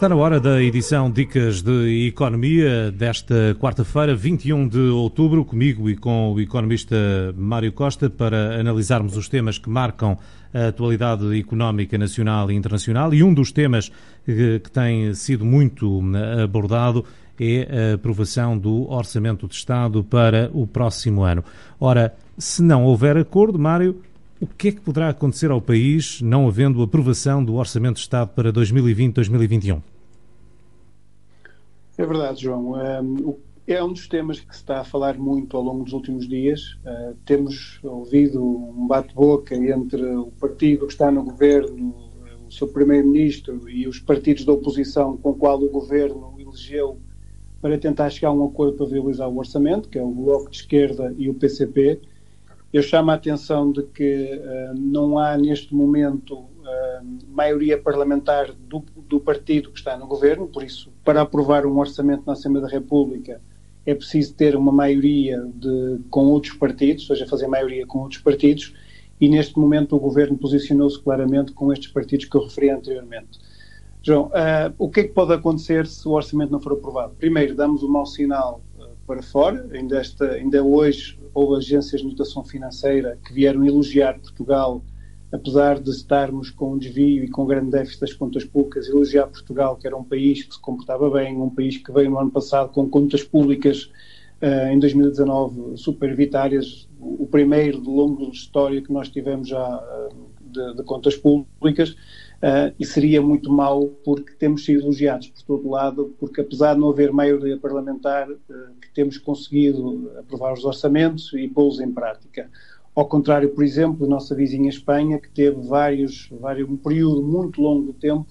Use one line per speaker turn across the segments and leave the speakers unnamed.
Está na hora da edição Dicas de Economia desta quarta-feira, 21 de outubro, comigo e com o economista Mário Costa, para analisarmos os temas que marcam a atualidade económica nacional e internacional. E um dos temas que, tem sido muito abordado é a aprovação do Orçamento de Estado para o próximo ano. Ora, se não houver acordo, Mário, o que é que poderá acontecer ao país não havendo aprovação do Orçamento de Estado para 2020-2021?
É verdade, João. É um dos temas que se está a falar muito ao longo dos últimos dias. Uh, temos ouvido um bate-boca entre o partido que está no governo, o seu primeiro-ministro e os partidos da oposição com o qual o governo elegeu para tentar chegar a um acordo para viabilizar o orçamento, que é o Bloco de Esquerda e o PCP. Eu chamo a atenção de que uh, não há neste momento maioria parlamentar do, do, partido que está no governo, por isso, para aprovar um orçamento na Assembleia da República é preciso ter uma maioria de, com outros partidos, ou seja, fazer maioria com outros partidos, e neste momento o governo posicionou-se claramente com estes partidos que eu referi anteriormente. João, uh, o que é que pode acontecer se o orçamento não for aprovado? Primeiro, damos um mau sinal para fora. Ainda, esta, ainda hoje houve agências de notação financeira que vieram elogiar Portugal, apesar de estarmos com um desvio e com grande déficit das contas públicas, elogiar Portugal, que era um país que se comportava bem, um país que veio no ano passado com contas públicas uh, em 2019 superavitárias, o primeiro de longo de história que nós tivemos já uh, de, de contas públicas. Uh, e seria muito mau porque temos sido elogiados por todo lado, porque apesar de não haver maioria parlamentar, que temos conseguido aprovar os orçamentos e pô-los em prática. Ao contrário, por exemplo, da nossa vizinha Espanha, que teve vários, vários, um período muito longo de tempo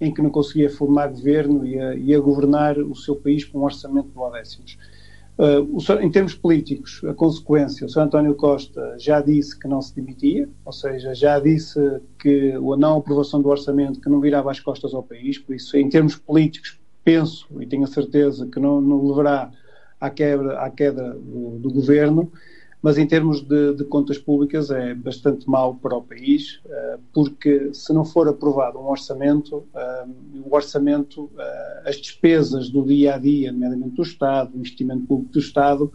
em que não conseguia formar governo e a, e a governar o seu país com um orçamento de duodécimos. Uh, o, em termos políticos, a consequência, o Sr. António Costa já disse que não se demitia, ou seja, já disse que a não aprovação do orçamento que não virava as costas ao país, por isso, em termos políticos, penso e tenho a certeza que não, não levará à, quebra, à queda do, do governo, mas em termos de, de, contas públicas é bastante mau para o país, eh, porque se não for aprovado um orçamento, eh, o orçamento, eh, as despesas do dia a dia, nomeadamente do Estado, investimento público do Estado,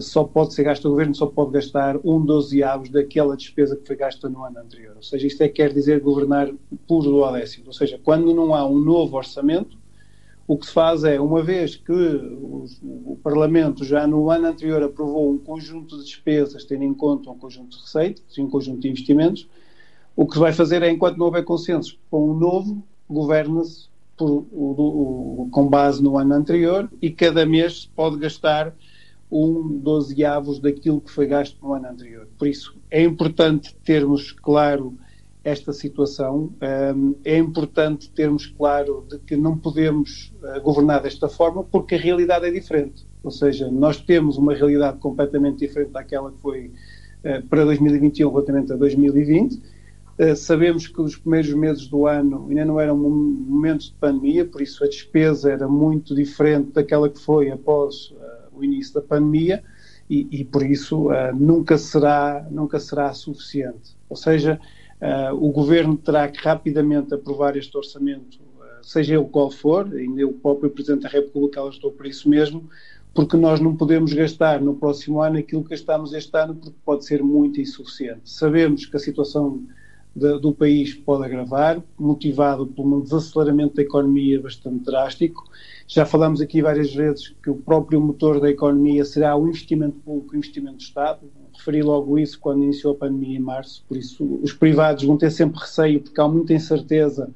só pode ser gasto, o Governo só pode gastar um dozeavos daquela despesa que foi gasta no ano anterior. Ou seja, isto é quer dizer governar por duodécimo. Ou seja, quando não há um novo orçamento, o que se faz é, uma vez que o, o, Parlamento já no ano anterior aprovou um conjunto de despesas, tendo em conta um conjunto de receitas, um conjunto de investimentos, o que se vai fazer é, enquanto não houver consenso com o novo, governa-se com base no ano anterior e cada mês pode gastar um dozeavos daquilo que foi gasto no ano anterior. Por isso, é importante termos claro esta situação, é importante termos claro de que não podemos eh, governar desta forma porque a realidade é diferente. Ou seja, nós temos uma realidade completamente diferente daquela que foi eh, para 2021 relativamente a 2020. Eh, sabemos que os primeiros meses do ano ainda não eram momentos de pandemia, por isso a despesa era muito diferente daquela que foi após o início da pandemia e, e por isso nunca será nunca será suficiente. Ou seja, Uh, o governo terá que rapidamente aprovar este orçamento, uh, seja ele qual for, ainda o próprio Presidente da República alertou por isso mesmo, porque nós não podemos gastar no próximo ano aquilo que gastamos este ano, porque pode ser muito insuficiente. Sabemos que a situação de, do país pode agravar, motivado por um desaceleramento da economia bastante drástico. Já falamos aqui várias vezes que o próprio motor da economia será o investimento público, o investimento do Estado, referi logo isso quando iniciou a pandemia em março, por isso os privados vão ter sempre receio, porque há muita incerteza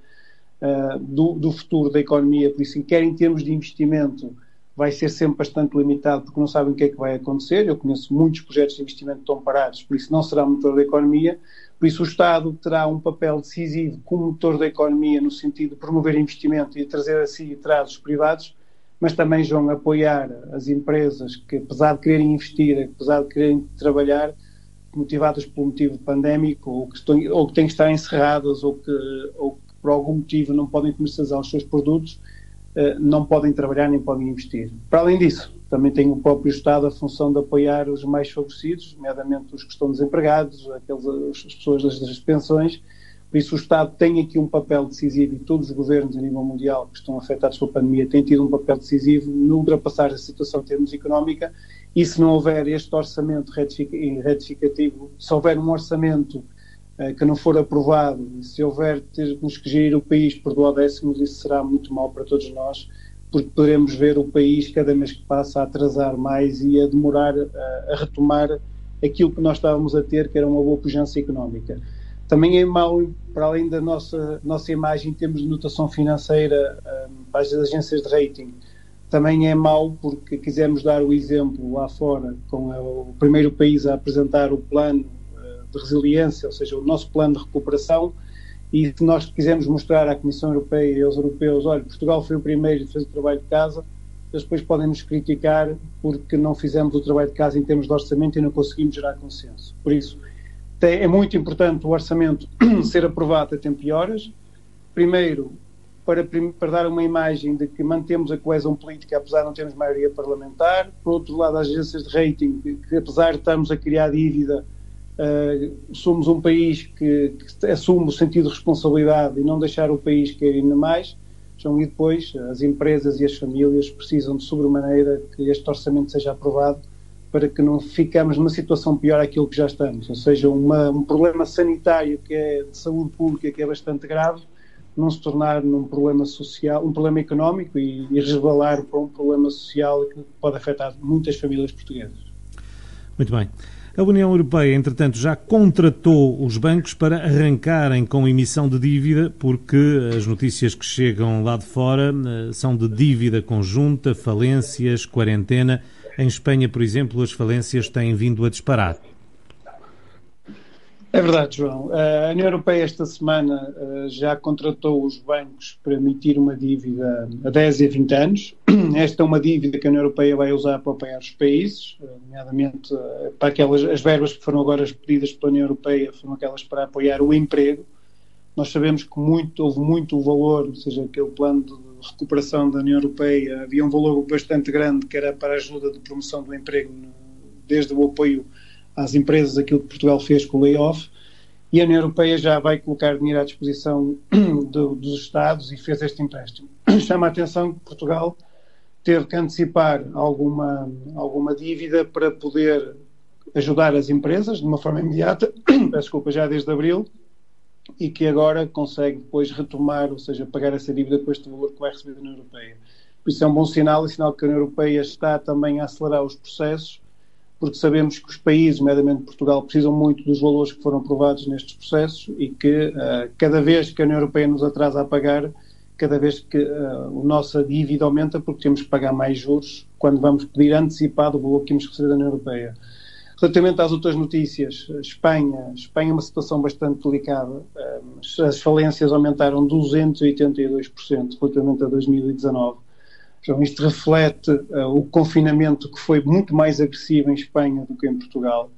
uh, do, do, futuro da economia, por isso, quer em termos de investimento, vai ser sempre bastante limitado, porque não sabem o que é que vai acontecer. Eu conheço muitos projetos de investimento que estão parados, por isso não será motor da economia. Por isso, o Estado terá um papel decisivo como motor da economia, no sentido de promover investimento e trazer a si e traz os privados mas também vão apoiar as empresas que, apesar de quererem investir, apesar de quererem trabalhar, motivadas pelo motivo pandémico, ou que, estão, ou que têm que estar encerradas, ou que, ou que por algum motivo não podem comercializar os seus produtos, eh, não podem trabalhar nem podem investir. Para além disso, também tem o próprio Estado a função de apoiar os mais favorecidos, nomeadamente os que estão desempregados, aqueles, as pessoas das pensões, Por isso, o Estado tem aqui um papel decisivo e todos os governos a nível mundial que estão afetados pela pandemia têm tido um papel decisivo no ultrapassar a situação em termos económica. E se não houver este orçamento retificativo, se houver um orçamento uh, que não for aprovado, se houver termos que gerir o país por duodécimos, isso será muito mal para todos nós, porque poderemos ver o país, cada mês que passa, a atrasar mais e a demorar uh, a retomar aquilo que nós estávamos a ter, que era uma boa pujança económica. Também é mau, para além da nossa, nossa imagem em termos de notação financeira para as agências de rating, também é mau porque quisemos dar o exemplo lá fora, com o primeiro país a apresentar o plano uh, de resiliência, ou seja, o nosso plano de recuperação, e se nós quisermos mostrar à Comissão Europeia e aos europeus, olha, Portugal foi o primeiro e fez o trabalho de casa, eles depois podem nos criticar porque não fizemos o trabalho de casa em termos de orçamento e não conseguimos gerar consenso. Por isso, é muito importante o orçamento ser aprovado a tempo e horas. Primeiro, para, para, dar uma imagem de que mantemos a coesão política, apesar de não termos maioria parlamentar. Por outro lado, as agências de rating, que, que apesar de estarmos a criar dívida, uh, somos um país que, que, assume o sentido de responsabilidade e não deixar o país cair ainda mais. Então, e depois, as empresas e as famílias precisam de sobremaneira que este orçamento seja aprovado para que não ficamos numa situação pior àquilo que já estamos, ou seja, uma, um problema sanitário que é de saúde pública que é bastante grave, não se tornar num problema social, um problema económico e, e resvalar para um problema social que pode afetar muitas famílias portuguesas.
Muito bem. A União Europeia, entretanto, já contratou os bancos para arrancarem com emissão de dívida, porque as notícias que chegam lá de fora eh, são de dívida conjunta, falências, quarentena. Em Espanha, por exemplo, as falências têm vindo a disparar.
É verdade, João. A União Europeia esta semana eh, já contratou os bancos para emitir uma dívida a 10 e 20 anos. Esta é uma dívida que a União Europeia vai usar para apoiar os países, nomeadamente eh, para aquelas as verbas que foram agora pedidas pela União Europeia, foram aquelas para apoiar o emprego. Nós sabemos que muito, houve muito valor, ou seja, aquele plano de recuperação da União Europeia, havia um valor bastante grande que era para a ajuda de promoção do emprego, desde o apoio às empresas, aquilo que Portugal fez com o layoff, e a União Europeia já vai colocar dinheiro à disposição do, dos Estados e fez este empréstimo. Chama a atenção que Portugal teve que antecipar alguma, alguma dívida para poder ajudar as empresas de uma forma imediata, desculpa, já desde abril, e que agora consegue depois retomar, ou seja, pagar essa dívida com este valor que vai receber da União Europeia. Por isso é um bom sinal e sinal que a União Europeia está também a acelerar os processos, porque sabemos que os países, nomeadamente Portugal, precisam muito dos valores que foram aprovados nestes processos e que uh, cada vez que a União Europeia nos atrasa a pagar, cada vez que uh, a nossa dívida aumenta, porque temos que pagar mais juros quando vamos pedir antecipado o valor que temos receber da União Europeia. Relativamente às outras notícias, Espanha, Espanha é uma situação bastante delicada. As falências aumentaram 282% relativamente a 2019. Então, isto reflete uh, o confinamento que foi muito mais agressivo em Espanha do que em Portugal.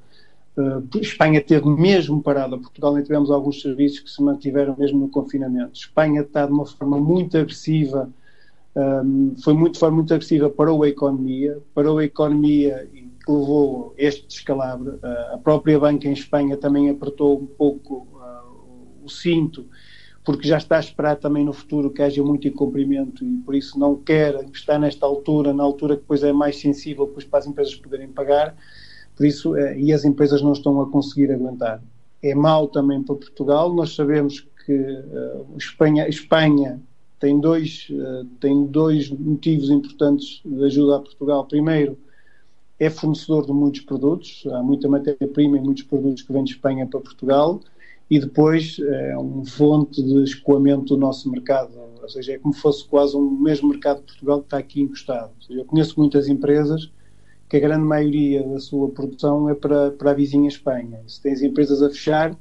Uh, Espanha teve mesmo parada, Portugal nem tivemos alguns serviços que se mantiveram mesmo no confinamento. Espanha está de uma forma muito agressiva, um, foi muito, de forma muito agressiva, parou a economia, parou a economia e que levou este descalabro. a própria banca em Espanha também apertou um pouco o cinto, porque já está a esperar também no futuro que haja muito incumprimento e por isso não quer estar nesta altura, na altura que depois é mais sensível depois para as empresas poderem pagar, por isso, eh, e as empresas não estão a conseguir aguentar. É mau também para Portugal, nós sabemos que uh, Espanha, Espanha tem dois, tem dois motivos importantes de ajuda a Portugal. Primeiro, é fornecedor de muitos produtos, há muita matéria-prima e muitos produtos que vêm de Espanha para Portugal e depois é um fonte de escoamento do nosso mercado, ou seja, é como se fosse quase um mesmo mercado de Portugal que está aqui encostado. Seja, eu conheço muitas empresas que a grande maioria da sua produção é para, para a vizinha Espanha. Se tens empresas a fechar,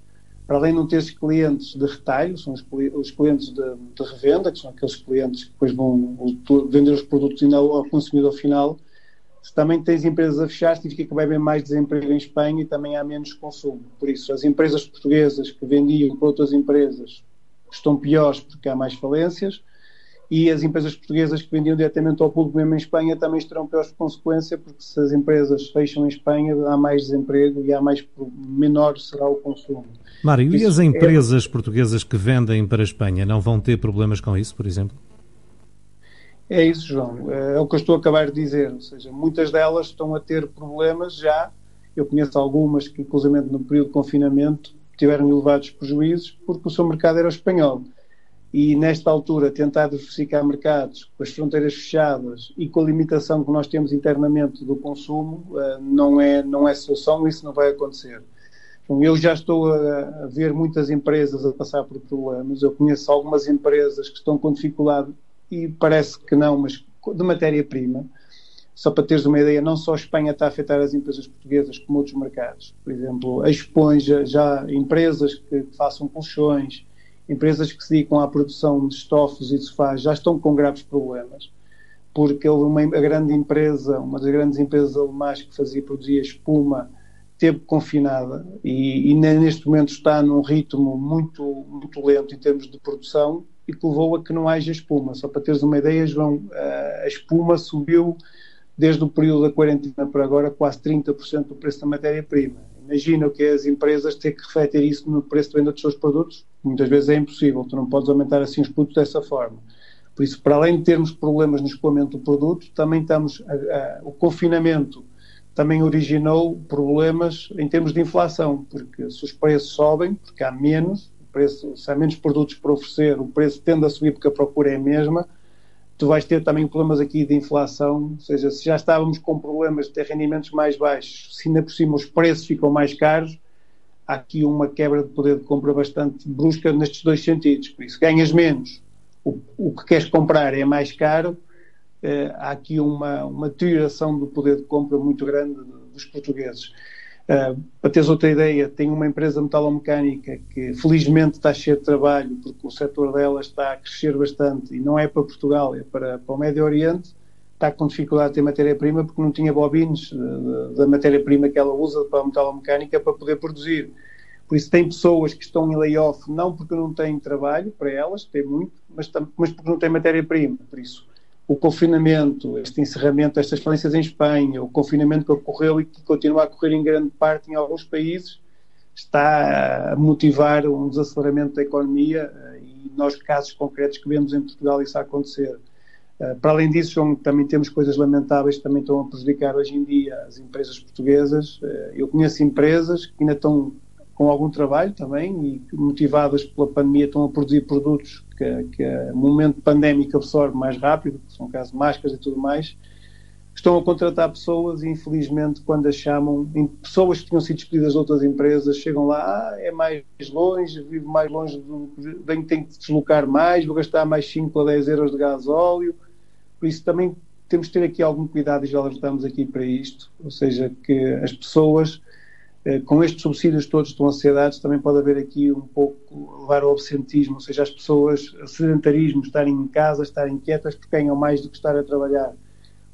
para além de não teres clientes de retalho, são os, os clientes de, de, revenda, que são aqueles clientes que depois vão vender os produtos ao consumidor final, se também tens empresas a fechar, significa que vai haver mais desemprego em Espanha e também há menos consumo. Por isso, as empresas portuguesas que vendiam para outras empresas estão piores porque há mais falências e as empresas portuguesas que vendiam diretamente ao público mesmo em Espanha também estarão piores consequência, porque se as empresas fecham em Espanha há mais desemprego e há mais menor será o consumo.
Mário, isso e as empresas é... portuguesas que vendem para a Espanha não vão ter problemas com isso, por exemplo?
É isso, João. É o que eu estou a acabar de dizer. Ou seja, muitas delas estão a ter problemas já. Eu conheço algumas que, inclusive no período de confinamento, tiveram elevados prejuízos porque o seu mercado era espanhol e nesta altura tentar diversificar mercados com as fronteiras fechadas e com a limitação que nós temos internamente do consumo eh, não é não é solução isso não vai acontecer eu já estou a, ver muitas empresas a passar por problemas eu conheço algumas empresas que estão com dificuldade e parece que não mas de matéria-prima só para teres uma ideia, não só a Espanha está a afetar as empresas portuguesas como outros mercados. Por exemplo, a Esponja, já empresas que façam colchões, empresas que se dedicam à produção de estofos e de sofás já estão com graves problemas, porque uma a grande empresa, uma das grandes empresas alemãs que fazia produzia espuma, teve confinada e, e, neste momento está num ritmo muito, muito lento em termos de produção e que levou a que não haja espuma. Só para teres uma ideia, João, a espuma subiu desde o período da quarentena para agora quase 30% do preço da matéria-prima imagina o que é as empresas ter que refletir isso no preço de venda dos seus produtos. Muitas vezes é impossível, tu não podes aumentar assim os produtos dessa forma. Por isso, para além de termos problemas no escoamento do produto, também estamos. A, a, o confinamento também originou problemas em termos de inflação, porque se os preços sobem, porque há menos, se há menos produtos para oferecer, o preço tende a subir porque a procura é a mesma, tu vais ter também problemas aqui de inflação, ou seja, se já estávamos com problemas de ter rendimentos mais baixos, se ainda por cima os preços ficam mais caros, há aqui uma quebra de poder de compra bastante brusca nestes dois sentidos. Por isso, ganhas menos, o, o que queres comprar é mais caro, eh, há aqui uma, uma deterioração do poder de compra muito grande dos portugueses. Uh, para teres outra ideia, tem uma empresa metalomecânica que felizmente está cheia de trabalho porque o setor dela está a crescer bastante e não é para Portugal, é para, para o Médio Oriente. Está com dificuldade de ter matéria-prima porque não tinha bobines da matéria-prima que ela usa para a metalomecânica para poder produzir. Por isso, tem pessoas que estão em layoff não porque não têm trabalho para elas, tem muito, mas, mas porque não têm matéria-prima. Por isso, o confinamento, este encerramento estas falências em Espanha, o confinamento que ocorreu e que continua a ocorrer em grande parte em alguns países, está a motivar um desaceleramento da economia eh, e nós, casos concretos que vemos em Portugal, isso a acontecer. Eh, para além disso, também temos coisas lamentáveis que também estão a prejudicar hoje em dia as empresas portuguesas. Eh, eu conheço empresas que ainda estão com algum trabalho também e motivadas pela pandemia estão a produzir produtos que, que o momento pandémico absorve mais rápido, que são caso de máscaras e tudo mais, estão a contratar pessoas e infelizmente quando as chamam, pessoas que tinham sido despedidas de outras empresas, chegam lá, ah, é mais longe, vivo mais longe, do, tenho, tenho que deslocar mais, vou gastar mais 5 a 10 euros de gás óleo, por isso também temos que ter aqui algum cuidado e já estamos aqui para isto, ou seja, que as pessoas com estes subsídios todos estão ansiedades, também pode haver aqui um pouco levar ao absentismo, ou seja, as pessoas, sedentarismo, estarem em casa, estarem quietas, porque ganham mais do que estar a trabalhar.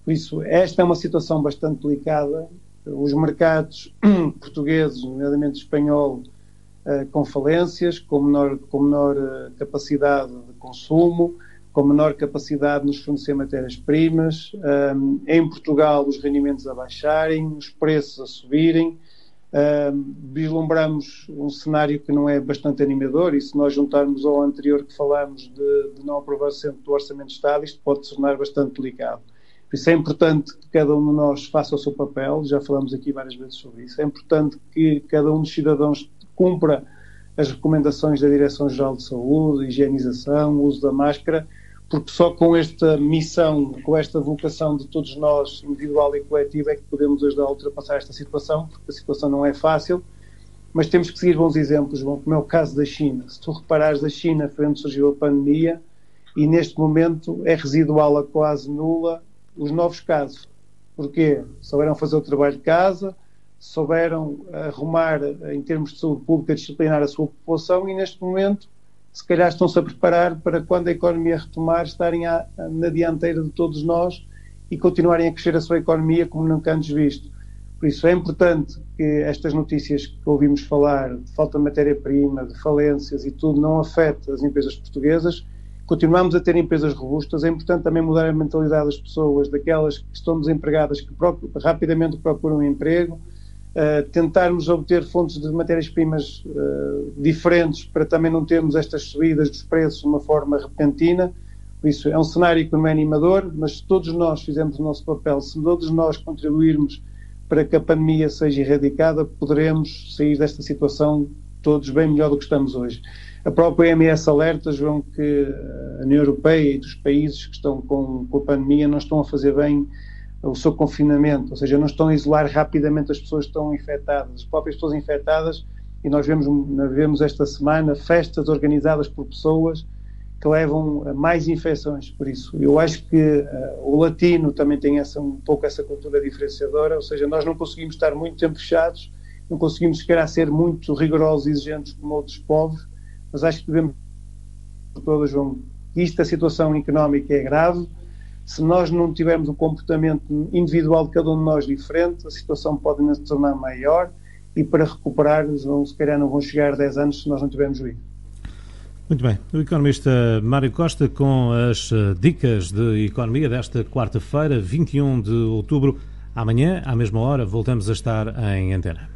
Por isso, esta é uma situação bastante delicada. Os mercados portugueses, nomeadamente espanhol, eh, com falências, com menor, com menor eh, capacidade de consumo, com menor capacidade de nos fornecer matérias-primas, em Portugal os rendimentos a baixarem, os preços a subirem, Vislumbramos um cenário que não é bastante animador e se nós juntarmos ao anterior que falámos de, de não aprovação do Orçamento de Estado, isto pode se tornar bastante delicado. Por isso é importante que cada um de nós faça o seu papel, já falamos aqui várias vezes sobre isso, é importante que cada um dos cidadãos cumpra as recomendações da Direção-Geral de Saúde, higienização, uso da máscara, porque só com esta missão, com esta vocação de todos nós, individual e coletivo, é que podemos ajudar a ultrapassar esta situação, porque a situação não é fácil, mas temos que seguir bons exemplos, como é o caso da China. Se tu reparares da China, foi onde surgiu a pandemia, e neste momento é residual a quase nula os novos casos. Porquê? Souberam fazer o trabalho de casa, souberam arrumar, em termos de saúde pública, disciplinar a sua população e neste momento se calhar estão-se a preparar para quando a economia retomar estarem à, na dianteira de todos nós e continuarem a crescer a sua economia como nunca antes visto. Por isso é importante que estas notícias que ouvimos falar de falta de matéria-prima, de falências e tudo, não afete as empresas portuguesas continuamos a ter empresas robustas. É importante também mudar a mentalidade das pessoas, daquelas que estão desempregadas, que rapidamente procuram emprego, uh, tentarmos obter fontes de matérias-primas uh, diferentes para também não termos estas subidas dos preços de uma forma repentina. Por isso, é um cenário que não é animador, mas se todos nós fizermos o nosso papel, se todos nós contribuirmos para que a pandemia seja erradicada, poderemos sair desta situação todos bem melhor do que estamos hoje. A própria OMS alerta, João, que a União Europeia e dos países que estão com, com, a pandemia não estão a fazer bem o seu confinamento, ou seja, não estão a isolar rapidamente as pessoas que estão infectadas, as próprias pessoas infectadas, e nós vemos, vemos esta semana festas organizadas por pessoas que levam a mais infecções. Por isso, eu acho que uh, o latino também tem essa, um pouco essa cultura diferenciadora, ou seja, nós não conseguimos estar muito tempo fechados, não conseguimos, se ser muito rigorosos e exigentes como outros povos, mas acho que devemos todas, João, isto, a situação económica é grave. Se nós não tivermos um comportamento individual de cada um de nós diferente, a situação pode ainda se tornar maior e para recuperar, se calhar não vão chegar 10 anos se nós não tivermos juízo.
Muito bem. O economista Mário Costa com as eh, dicas de economia desta quarta-feira, 21 de outubro. Amanhã, à mesma hora, voltamos a estar em antena.